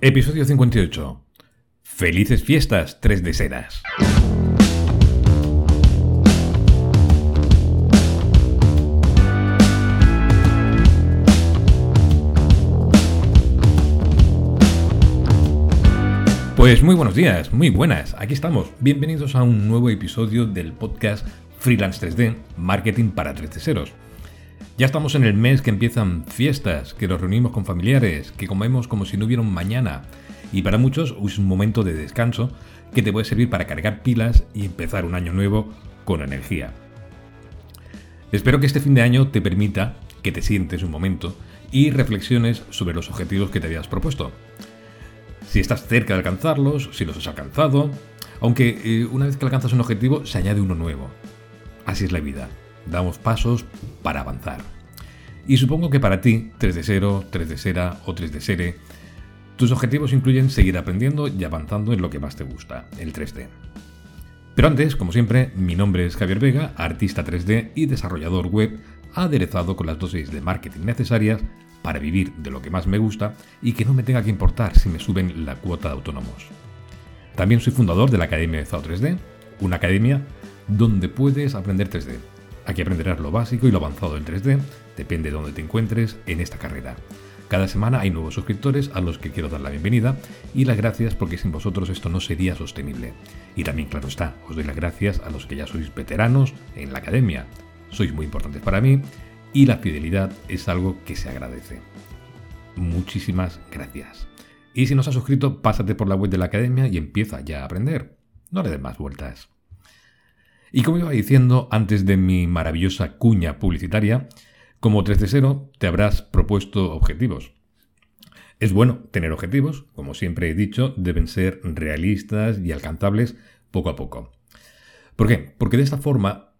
Episodio 58. Felices fiestas 3 de seras. Pues muy buenos días, muy buenas, aquí estamos. Bienvenidos a un nuevo episodio del podcast Freelance 3D, Marketing para 3 de ceros. Ya estamos en el mes que empiezan fiestas, que nos reunimos con familiares, que comemos como si no hubiera un mañana. Y para muchos es un momento de descanso que te puede servir para cargar pilas y empezar un año nuevo con energía. Espero que este fin de año te permita que te sientes un momento y reflexiones sobre los objetivos que te habías propuesto. Si estás cerca de alcanzarlos, si los has alcanzado, aunque eh, una vez que alcanzas un objetivo se añade uno nuevo. Así es la vida damos pasos para avanzar. Y supongo que para ti, 3 de 0, 3 de sera o 3 de sere, tus objetivos incluyen seguir aprendiendo y avanzando en lo que más te gusta, el 3D. Pero antes, como siempre, mi nombre es Javier Vega, artista 3D y desarrollador web, aderezado con las dosis de marketing necesarias para vivir de lo que más me gusta y que no me tenga que importar si me suben la cuota de autónomos. También soy fundador de la Academia de ZAO 3D, una academia donde puedes aprender 3D, Aquí aprenderás lo básico y lo avanzado del 3D, depende de dónde te encuentres en esta carrera. Cada semana hay nuevos suscriptores a los que quiero dar la bienvenida y las gracias porque sin vosotros esto no sería sostenible. Y también, claro está, os doy las gracias a los que ya sois veteranos en la academia. Sois muy importantes para mí y la fidelidad es algo que se agradece. Muchísimas gracias. Y si no has suscrito, pásate por la web de la academia y empieza ya a aprender. No le des más vueltas. Y como iba diciendo antes de mi maravillosa cuña publicitaria, como 3 de 0 te habrás propuesto objetivos. Es bueno tener objetivos, como siempre he dicho, deben ser realistas y alcanzables poco a poco. ¿Por qué? Porque de esta forma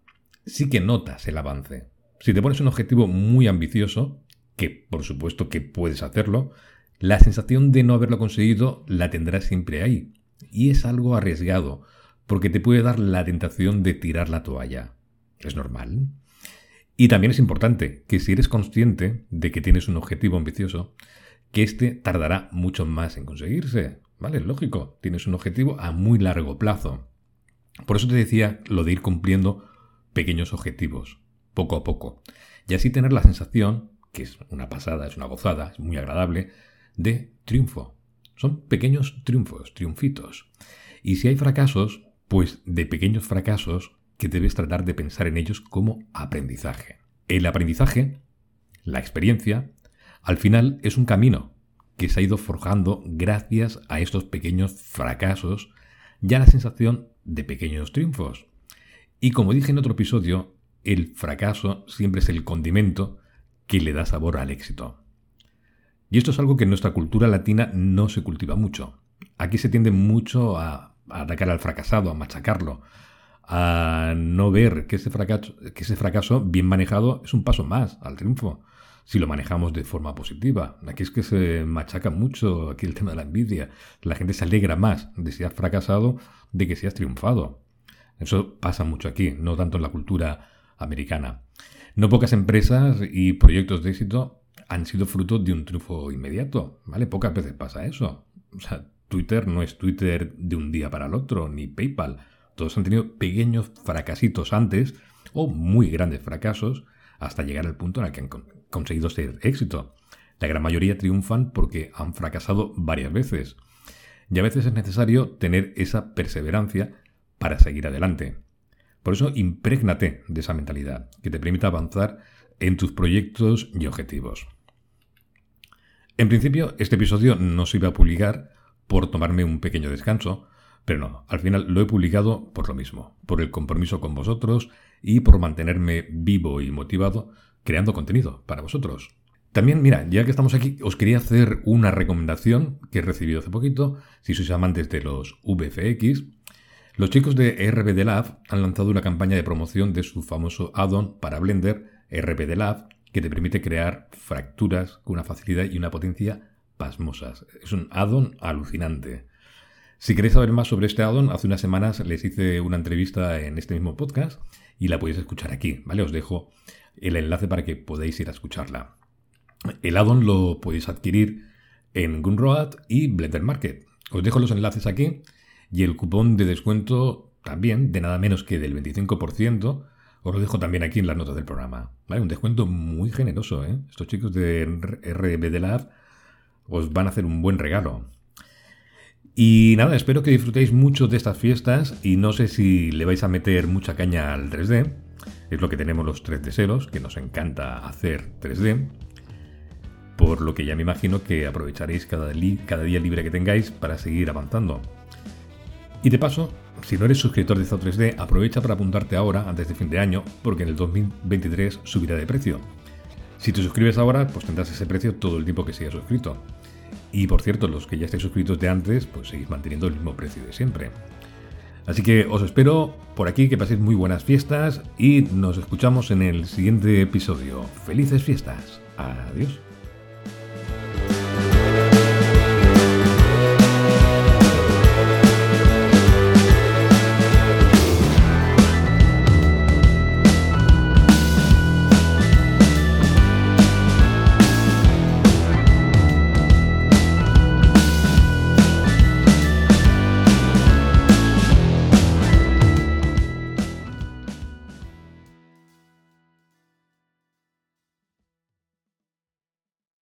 sí que notas el avance. Si te pones un objetivo muy ambicioso, que por supuesto que puedes hacerlo, la sensación de no haberlo conseguido la tendrás siempre ahí. Y es algo arriesgado, porque te puede dar la tentación de tirar la toalla. Es normal. Y también es importante que si eres consciente de que tienes un objetivo ambicioso, que éste tardará mucho más en conseguirse. ¿Vale? Es lógico, tienes un objetivo a muy largo plazo. Por eso te decía lo de ir cumpliendo pequeños objetivos, poco a poco. Y así tener la sensación, que es una pasada, es una gozada, es muy agradable, de triunfo. Son pequeños triunfos, triunfitos. Y si hay fracasos, pues de pequeños fracasos que debes tratar de pensar en ellos como aprendizaje. El aprendizaje, la experiencia, al final es un camino que se ha ido forjando gracias a estos pequeños fracasos y a la sensación de pequeños triunfos. Y como dije en otro episodio, el fracaso siempre es el condimento que le da sabor al éxito. Y esto es algo que en nuestra cultura latina no se cultiva mucho. Aquí se tiende mucho a atacar al fracasado, a machacarlo, a no ver que ese, fracaso, que ese fracaso bien manejado es un paso más al triunfo, si lo manejamos de forma positiva. Aquí es que se machaca mucho aquí el tema de la envidia. La gente se alegra más de si has fracasado de que si has triunfado. Eso pasa mucho aquí, no tanto en la cultura americana. No pocas empresas y proyectos de éxito han sido fruto de un triunfo inmediato, ¿vale? Pocas veces pasa eso. O sea, Twitter no es Twitter de un día para el otro, ni PayPal. Todos han tenido pequeños fracasitos antes o muy grandes fracasos hasta llegar al punto en el que han conseguido ser éxito. La gran mayoría triunfan porque han fracasado varias veces. Y a veces es necesario tener esa perseverancia para seguir adelante. Por eso imprégnate de esa mentalidad que te permita avanzar en tus proyectos y objetivos. En principio, este episodio no se iba a publicar por tomarme un pequeño descanso, pero no, al final lo he publicado por lo mismo, por el compromiso con vosotros y por mantenerme vivo y motivado creando contenido para vosotros. También, mira, ya que estamos aquí, os quería hacer una recomendación que he recibido hace poquito, si sois amantes de los VFX. Los chicos de RBD Lab han lanzado una campaña de promoción de su famoso add-on para Blender, RBD Lab, que te permite crear fracturas con una facilidad y una potencia pasmosas. Es un addon alucinante. Si queréis saber más sobre este addon, hace unas semanas les hice una entrevista en este mismo podcast y la podéis escuchar aquí, ¿vale? Os dejo el enlace para que podáis ir a escucharla. El addon lo podéis adquirir en Gunroad y Blender Market. Os dejo los enlaces aquí y el cupón de descuento también de nada menos que del 25%. Os lo dejo también aquí en las notas del programa. Un descuento muy generoso. ¿eh? Estos chicos de RB Lab os van a hacer un buen regalo. Y nada, espero que disfrutéis mucho de estas fiestas y no sé si le vais a meter mucha caña al 3D. Es lo que tenemos los 3D seros, que nos encanta hacer 3D. Por lo que ya me imagino que aprovecharéis cada, cada día libre que tengáis para seguir avanzando. Y de paso, si no eres suscriptor de Zoo 3D, aprovecha para apuntarte ahora, antes de fin de año, porque en el 2023 subirá de precio. Si te suscribes ahora, pues tendrás ese precio todo el tiempo que sigas suscrito. Y por cierto, los que ya estáis suscritos de antes, pues seguís manteniendo el mismo precio de siempre. Así que os espero por aquí, que paséis muy buenas fiestas y nos escuchamos en el siguiente episodio. Felices fiestas. Adiós.